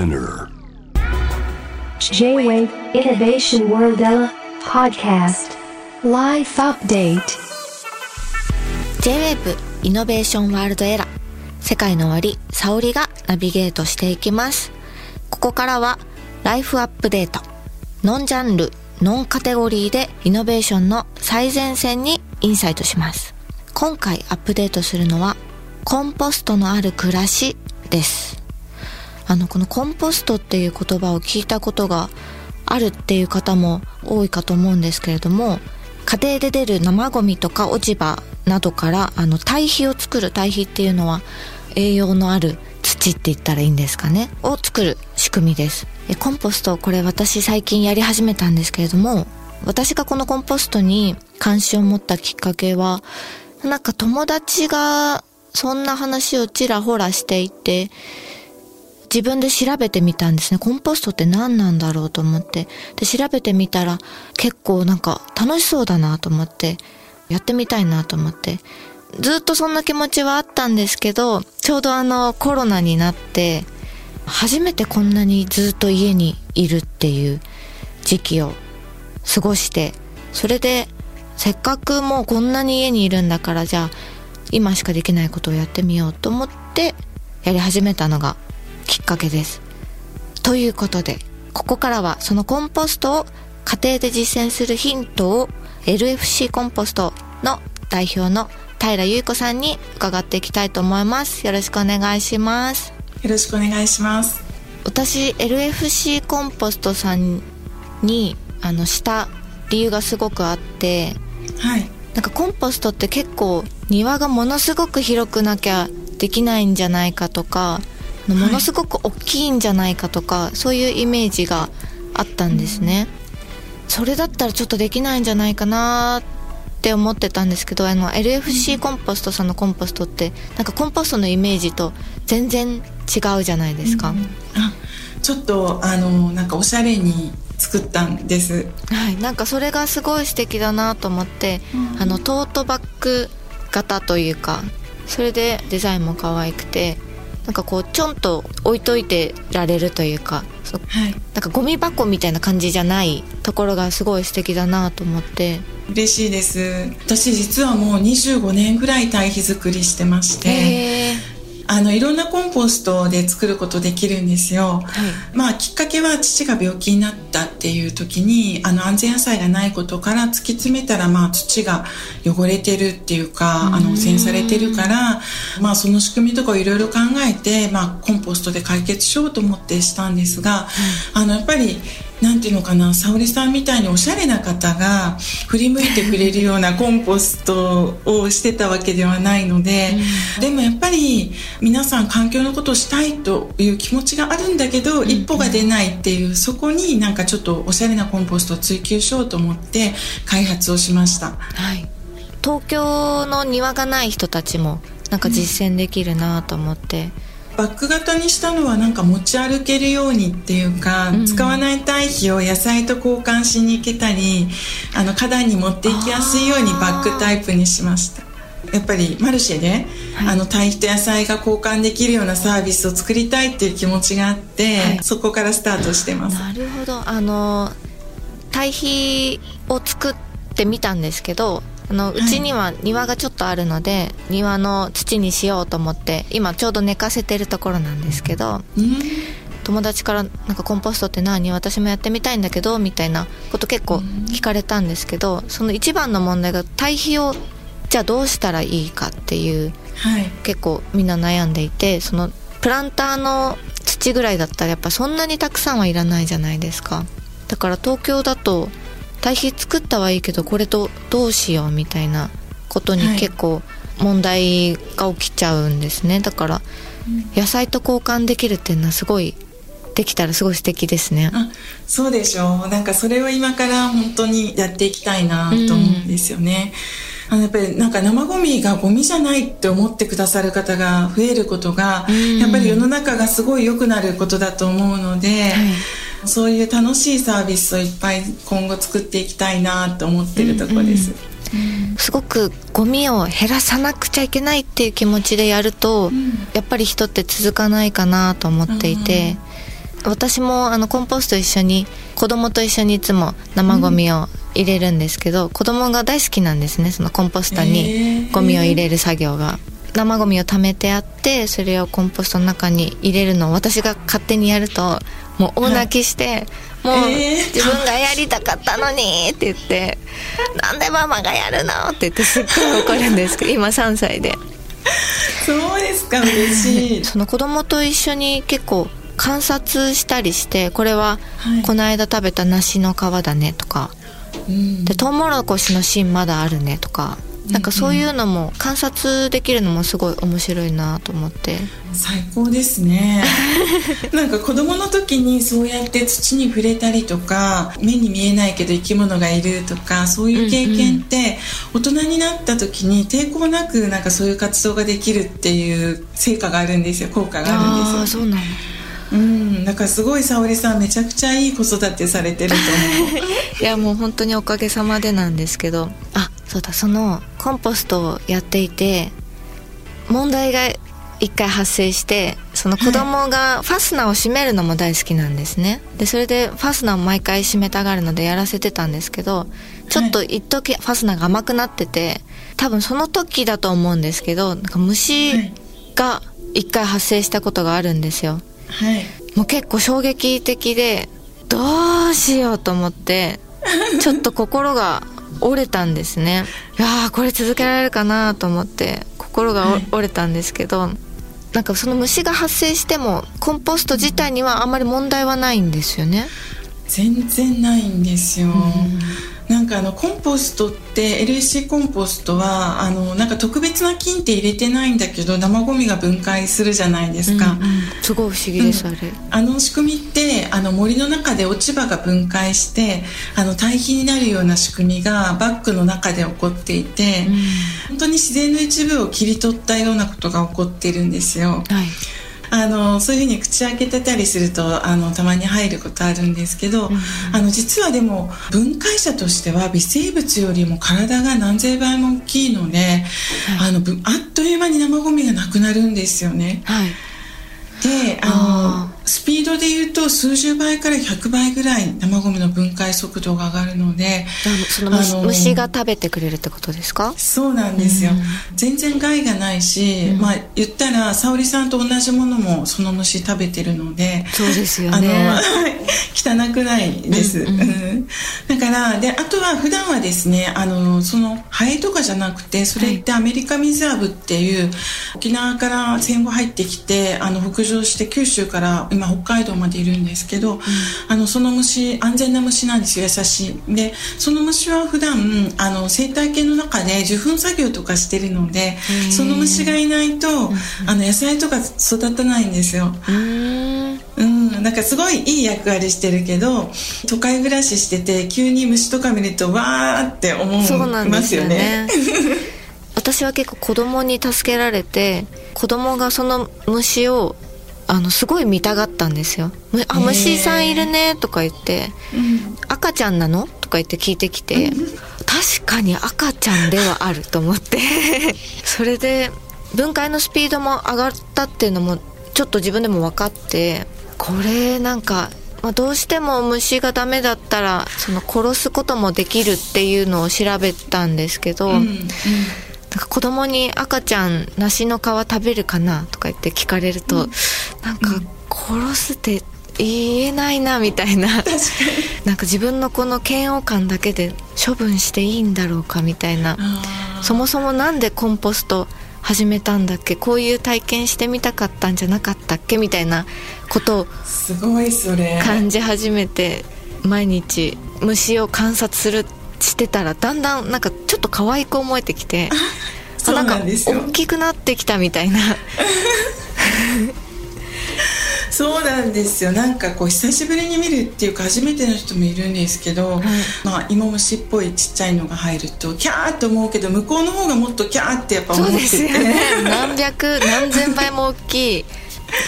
Spinner. J-Wave Innovation World Podcast. Life Update. J-WAVE イノベーションワールドエラー世界の終わり沙織がナビゲートしていきます。ここからはライフアップデートノンジャンルノンカテゴリーでイノベーションの最前線にインサイトします。今回アップデートするのはコンポストのある暮らしですあのこのコンポストっていう言葉を聞いたことがあるっていう方も多いかと思うんですけれども家庭で出る生ゴミとか落ち葉などからあの堆肥を作る堆肥っていうのは栄養のある土って言ったらいいんですかねを作る仕組みです。コンポストこれ私最近やり始めたんですけれども私がこのコンポストに関心を持ったきっかけはなんか友達がそんな話をちらほらしていて自分で調べてみたんですね。コンポストって何なんだろうと思って。で、調べてみたら結構なんか楽しそうだなと思って、やってみたいなと思って。ずっとそんな気持ちはあったんですけど、ちょうどあのコロナになって、初めてこんなにずっと家にいるっていう時期を過ごして、それでせっかくもうこんなに家にいるんだからじゃあ今しかできないことをやってみようと思ってやり始めたのがきっかけです。ということで、ここからはそのコンポストを家庭で実践するヒントを LFC コンポストの代表の平由子さんに伺っていきたいと思います。よろしくお願いします。よろしくお願いします。私 LFC コンポストさんにあのした理由がすごくあってはい。なんかコンポストって結構庭がものすごく広くなきゃできないんじゃないかとかものすごく大きいんじゃないかとか、そういうイメージがあったんですね、それだったらちょっとできないんじゃないかなって思ってたんですけどあの LFC コンポストさんのコンポストってなんかコンポストのイメージと全然違うじゃないですか、あ、ちょっとあのなんかおしゃれに作ったんです。はい、なんかそれがすごい素敵だなと思って、あのトートバッグ型というかそれでデザインも可愛くてなんかこうちょんと置いといてられるというかそはい。なんかゴミ箱みたいな感じじゃないところがすごい素敵だなと思って嬉しいです。私実はもう25年ぐらい堆肥作りしてまして、あのいろんなコンポストで作ることできるんですよ。はい。まあきっかけは父が病気になったっていう時にあの安全野菜がないことから突き詰めたらまあ土が汚れてるっていうかあの汚染されてるからまあその仕組みとかをいろいろ考えてまあコンポストで解決しようと思ってしたんですが、あのやっぱりなんていうのかな沙織さんみたいにおしゃれな方が振り向いてくれるようなコンポストをしてたわけではないので、でもやっぱり皆さん環境のことをしたいという気持ちがあるんだけど、一歩が出ないっていうそこになんかちょっとおしゃれなコンポストを追求しようと思って開発をしました。はい。東京の庭がない人たちもなんか実践できるなと思って、バッグ型にしたのはなんか持ち歩けるようにっていうか、使わない堆肥を野菜と交換しに行けたりあの花壇に持っていきやすいようにバッグタイプにしました。やっぱりマルシェで、あの堆肥と野菜が交換できるようなサービスを作りたいっていう気持ちがあって、はい。そこからスタートしてます。なるほど。あの堆肥を作ってみたんですけどあのうちには庭がちょっとあるので、庭の土にしようと思って今ちょうど寝かせてるところなんですけどうん。友達から「なんかコンポストって何？私もやってみたいんだけど」みたいなこと結構聞かれたんですけどその一番の問題が堆肥をじゃあどうしたらいいかっていうはい。結構みんな悩んでいてそのプランターの土ぐらいだったらやっぱそんなにたくさんはいらないじゃないですか。だから東京だと堆肥作ったはいいけどこれとどうしようみたいなことにはい。結構問題が起きちゃうんですね。だから野菜と交換できるっていうのはすごいできたらすごい素敵ですね。あそうでしょう。なんかそれを今から本当にやっていきたいなと思うんですよね、あのやっぱりなんか生ゴミがゴミじゃないって思ってくださる方が増えることが、うん。やっぱり世の中がすごい良くなることだと思うので、そういう楽しいサービスをいっぱい今後作っていきたいなと思ってるところです、すごくゴミを減らさなくちゃいけないっていう気持ちでやると、やっぱり人って続かないかなと思っていて、私もあのコンポスト一緒に子供と一緒にいつも生ゴミを入れるんですけど、うん、子供が大好きなんですねそのコンポストにゴミを入れる作業が、えー、生ゴミを貯めてあってそれをコンポストの中に入れるのを私が勝手にやるともう大泣きして、もう、自分がやりたかったのにって言って「なんでママがやるの?」って言ってすっごい怒るんですけど 今3歳で。そうですか嬉しい。その子供と一緒に結構観察したりしてこれはこの間食べた梨の皮だねとか、うん、でトウモロコシの芯まだあるねとかなんかそういうのも観察できるのもすごい面白いなと思って。最高ですね。なんか子供の時にそうやって土に触れたりとか目に見えないけど生き物がいるとかそういう経験って大人になった時に抵抗なくなんかそういう活動ができるっていう成果があるんですよ。効果があるんですよ。あそうなの。うん。だからすごい沙織さんめちゃくちゃいい子育てされてると思う。いやもう本当におかげさまでなんですけど。あそうだそのコンポストをやっていて問題が一回発生してその子供がファスナーを閉めるのも大好きなんですね。でそれでファスナーを毎回閉めたがるのでやらせてたんですけどちょっと一時ファスナーが甘くなってて多分その時だと思うんですけどなんか虫が一回発生したことがあるんですよ。はい、もう結構衝撃的でどうしようと思ってちょっと心が折れたんですね。いやこれ続けられるかなと思って心が、はい、折れたんですけどなんかその虫が発生してもコンポスト自体にはあんまり問題はないんですよね。全然ないんですよ、なんかあのコンポストって LSC コンポストはあのなんか特別な菌って入れてないんだけど生ゴミが分解するじゃないですか、うんうん、すごい不思議です、うん、あれ。あの仕組みってあの森の中で落ち葉が分解してあの堆肥になるような仕組みがバッグの中で起こっていて、うん、本当に自然の一部を切り取ったようなことが起こってるんですよ、はいあのそういうふうに口開けてたりするとあのたまに入ることあるんですけど、うん、あの実はでも分解者としては微生物よりも体が何千倍も大きいので、はい、あのあっという間に生ゴミがなくなるんですよね。はい。であのスピードで言うと数十倍から100倍ぐらい生ゴミの分解速度が上がるのでその虫虫が食べてくれるってことですか？そうなんですよ、うん、全然害がないし、うん、まあ言ったら沙織さんと同じものもその虫食べてるのでそうですよね。汚くないです、うんうん、だからであとは普段はですねあのそのハエとかじゃなくてそれってアメリカミズアブっていう、沖縄から戦後入ってきてあの北上して九州から今北海道までいるんですけど、うん、あのその虫安全な虫なんですよ優しい。でその虫は普段あの生態系の中で受粉作業とかしてるのでその虫がいないと、あの野菜とか育たないんですよ。うん、なんかすごいいい役割してるけど都会暮らししてて急に虫とか見るとわーって思いますよね。私は結構子供に助けられて子供がその虫をあのすごい見たがったんですよ「あ虫さんいるね」とか言って「赤ちゃんなの?」とか言って聞いてきて。確かに赤ちゃんではあると思って。それで分解のスピードも上がったっていうのもちょっと自分でも分かって。これなんか、まあ、どうしても虫がダメだったらその殺すこともできるっていうのを調べたんですけど、うんうんなんか子供に赤ちゃん梨の皮食べるかなとか言って聞かれると、うん、なんか殺すって言えないなみたいな。なんか自分のこの嫌悪感だけで処分していいんだろうかみたいな。そもそも何でコンポスト始めたんだっけ？こういう体験してみたかったんじゃなかったっけみたいなことをすごいそれ。感じ始めて毎日虫を観察するしてたらだんだんなんかちょっと可愛く思えてきてそうなんですよ。大きくなってきたみたいな。そうなんですよ。なんかこう久しぶりに見るっていうか初めての人もいるんですけど、はい、まあ芋虫っぽいちっちゃいのが入るとキャーと思うけど向こうの方がもっとキャーってやっぱ思ってて。そうですよね。何百何千倍も大きい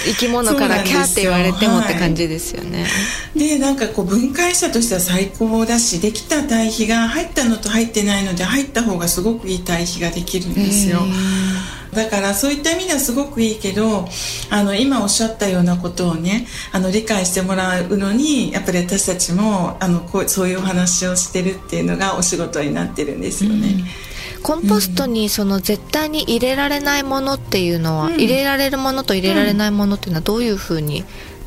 生き物からキャーって言われてもって感じですよね。でなんかこう分解者としては最高だしできた堆肥が入ったのと入ってないので入った方がすごくいい堆肥ができるんですよ。だからそういった意味ではすごくいいけどあの今おっしゃったようなことをねあの理解してもらうのにやっぱり私たちもあのこうそういうお話をしてるっていうのがお仕事になってるんですよね。コンポストにその絶対に入れられないものっていうのは、入れられるものと入れられないものっていうのはどういうふうに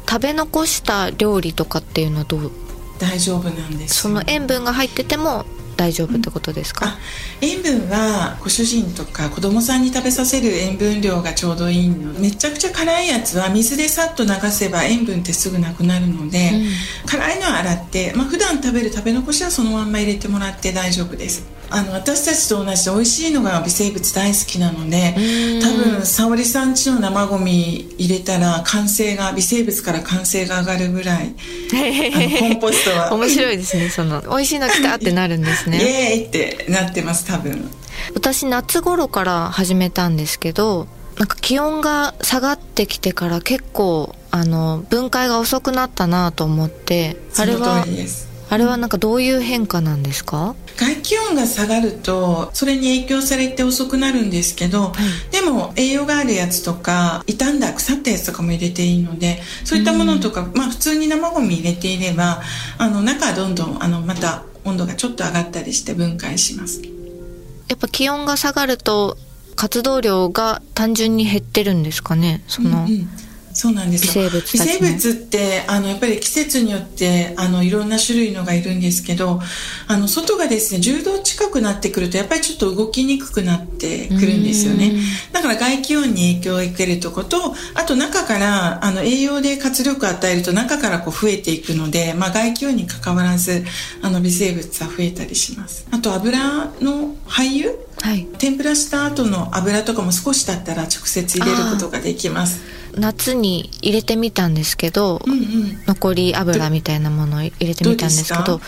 食べ残した料理とかっていうのはどう？大丈夫なんですその塩分が入ってても大丈夫ってことですか、あ塩分はご主人とか子供さんに食べさせる塩分量がちょうどいいの。めちゃくちゃ辛いやつは水でさっと流せば塩分ってすぐなくなるので、辛いのは洗って、まあ普段食べる食べ残しはそのまんま入れてもらって大丈夫ですあの私たちと同じで美味しいのが微生物大好きなので多分沙織さん家の生ゴミ入れたら完成が微生物から完成が上がるぐらい コンポストは。面白いですね。その美味しいの来たってなるんです イねエーイってなってます多分。私夏頃から始めたんですけどなんか気温が下がってきてから結構あの分解が遅くなったなと思ってあれはあれはなんかどういう変化なんですか？外気温が下がるとそれに影響されて遅くなるんですけど、でも栄養があるやつとか傷んだ腐ったやつとかも入れていいのでそういったものとか、まあ普通に生ゴミ入れていればあの中はどんどんあのまた温度がちょっと上がったりして分解します。やっぱ気温が下がると活動量が単純に減ってるんですかね？その、うんうんそうなんですよ。微生物微生物ってあのやっぱり季節によってあのいろんな種類のがいるんですけどあの外がですね10度近くなってくるとやっぱりちょっと動きにくくなってくるんですよね。だから外気温に影響を受けるとことあと中からあの栄養で活力を与えると中からこう増えていくので、まあ、外気温に関わらずあの微生物は増えたりします。あと油の廃油？はい。天ぷらした後の油とかも少しだったら直接入れることができます夏に入れてみたんですけど、うんうん。残り油みたいなものを入れてみたんですけど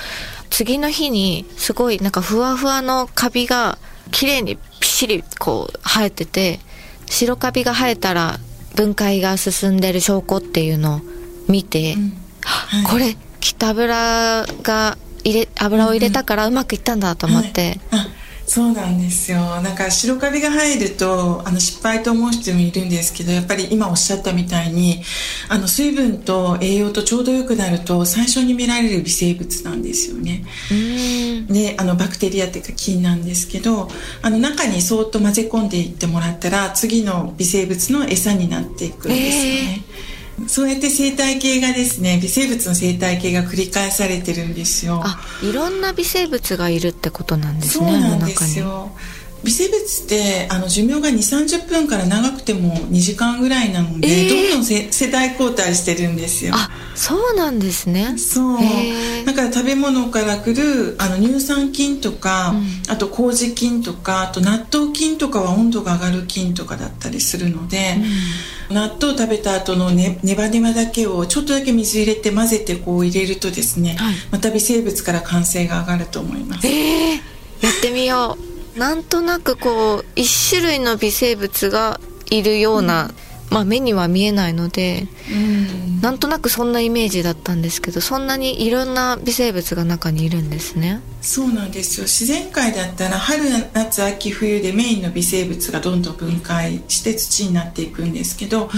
次の日にすごいなんかふわふわのカビが綺麗にぴっしりこう生えてて白カビが生えたら分解が進んでる証拠っていうのを見て、はい。これきっと油が入れ油を入れたからうまくいったんだと思って、はい。あそうなんですよ。なんか白カビが入るとあの失敗と思う人もいるんですけどやっぱり今おっしゃったみたいにあの水分と栄養とちょうどよくなると最初に見られる微生物なんですよね。であのバクテリアっていうか菌なんですけどあの中にそーっと混ぜ込んでいってもらったら次の微生物の餌になっていくんですよね、そうやって生態系がですね微生物の生態系が繰り返されてるんですよ。あいろんな微生物がいるってことなんですそうねなんですよ。微生物ってあの寿命が2 3 0分から長くても2時間ぐらいなので、えー。どんどんせ世代交代してるんですよ。あそうなんですね。そう。へー。だから食べ物から来るあの乳酸菌とか、あと麹菌とかあと納豆菌とかは温度が上がる菌とかだったりするので、納豆食べた後のねネバネバだけをちょっとだけ水入れて混ぜてこう入れるとですね、はい。また微生物から感染が上がると思います。えー、やってみよう。なんとなくこう一種類の微生物がいるような、まあ目には見えないのでうん。なんとなくそんなイメージだったんですけどそんなにいろんな微生物が中にいるんですね。そうなんですよ。自然界だったら春夏秋冬でメインの微生物がどんどん分解して土になっていくんですけど、やっ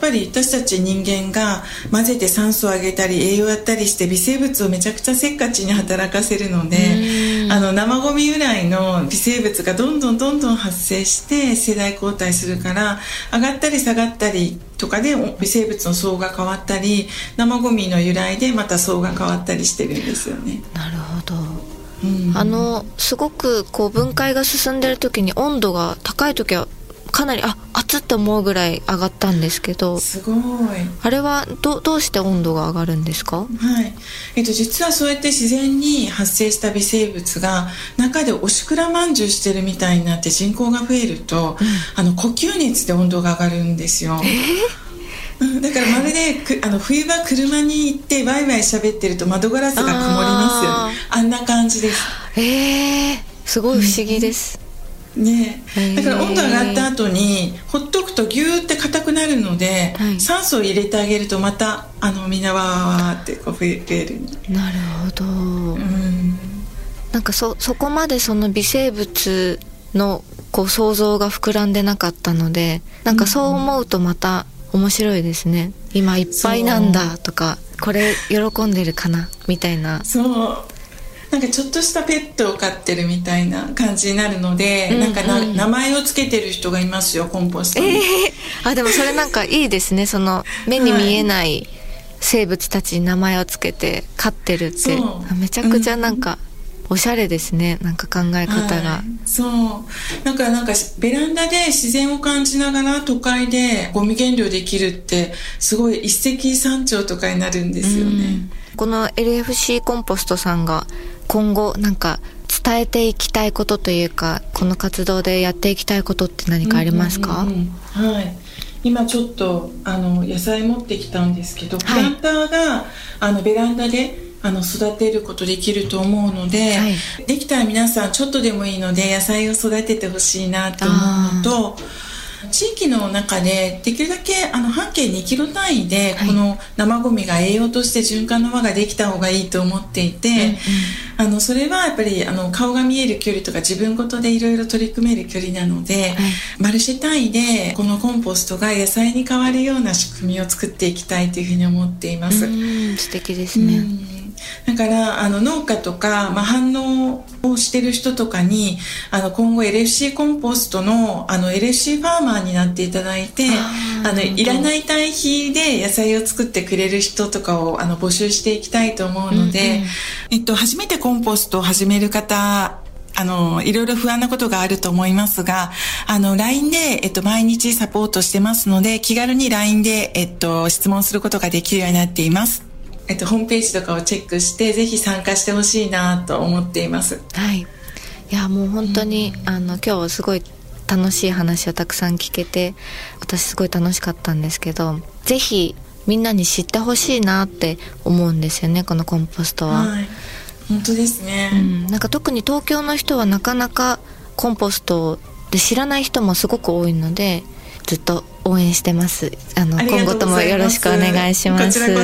ぱり私たち人間が混ぜて酸素を上げたり栄養やったりして微生物をめちゃくちゃせっかちに働かせるのであの生ゴミ由来の微生物がどんどんどんどん発生して世代交代するから上がったり下がったりとかで微生物の層が変わったり生ゴミの由来でまた層が変わったりしてるんですよね。なるほどうんあのすごくこう分解が進んでる時に温度が高い時はかなりあ熱って思うぐらい上がったんですけど。すごい。あれはどどうして温度が上がるんですか？はい。えっと、実はそうやって自然に発生した微生物が中でおしくらまんじゅうしてるみたいになって人口が増えると、あの呼吸熱で温度が上がるんですよ。うん。だからまるでくあの冬場車に行ってワイワイ喋ってると窓ガラスが曇りますよね。あんな感じです。えー、すごい不思議です、ねへー。だから温度上がった後にほっとくとギューって硬くなるので、はい。酸素を入れてあげるとまたあのみんなわーってこう増える。なるほど、うん。なんかそそこまでその微生物のこう想像が膨らんでなかったのでなんかそう思うとまた面白いですね。今いっぱいなんだとかこれ喜んでるかなみたいな。そうなんかちょっとしたペットを飼ってるみたいな感じになるので、うんうん。なんかな名前をつけてる人がいますよコンポストに、え えあでもそれなんかいいですね。その目に見えない生物たちに名前をつけて飼ってるって。そうめちゃくちゃなんかおしゃれですね。なんか考え方が、はい、そう。なんかなんかベランダで自然を感じながら都会でゴミ減量できるってすごい一石三鳥とかになるんですよね、この LFC コンポストさんが今後なんか伝えていきたいことというかこの活動でやっていきたいことって何かありますか、うんうんうんはい。今ちょっとあの野菜持ってきたんですけど、プランターがあのベランダであの育てることできると思うので、はい。できたら皆さんちょっとでもいいので野菜を育ててほしいなと思うのと地域の中でできるだけあの半径2キロ単位ではい。この生ゴミが栄養として循環の輪ができた方がいいと思っていて、あのそれはやっぱりあの顔が見える距離とか自分ごとでいろいろ取り組める距離なので、マルシェ単位でこのコンポストが野菜に変わるような仕組みを作っていきたいというふうに思っています。うん素敵ですね、うんだからあの農家とか、まあ、反応をしてる人とかにあの今後 LFC コンポストのあの LFC ファーマーになっていただいてあのいらない堆肥で野菜を作ってくれる人とかをあの募集していきたいと思うので、うんうんえっと、初めてコンポストを始める方あの、いろいろ不安なことがあると思いますが、あの、LINE で、えっと、毎日サポートしてますので、気軽に LINE で、えっと、質問することができるようになっています。えっと、ホームページとかをチェックして、ぜひ参加してほしいなと思っています。はいいやもう本当に、あの今日はすごい楽しい話をたくさん聞けて私すごい楽しかったんですけどぜひみんなに知ってほしいなって思うんですよねこのコンポストは、はい。本当ですね。うん、なんか特に東京の人はなかなかコンポストで知らない人もすごく多いのでずっと応援してます。あの今後ともよろしくお願いします。よ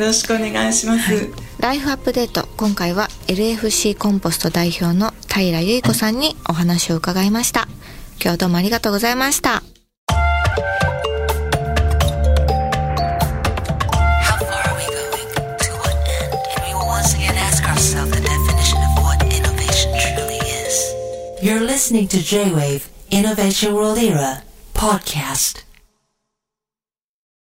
ろしくお願いします。ライフアップデート今回は LFC コンポスト代表の平由子さんにお話を伺いました。今日はどうもありがとうございました。J-Wave Innovation World Era Podcast.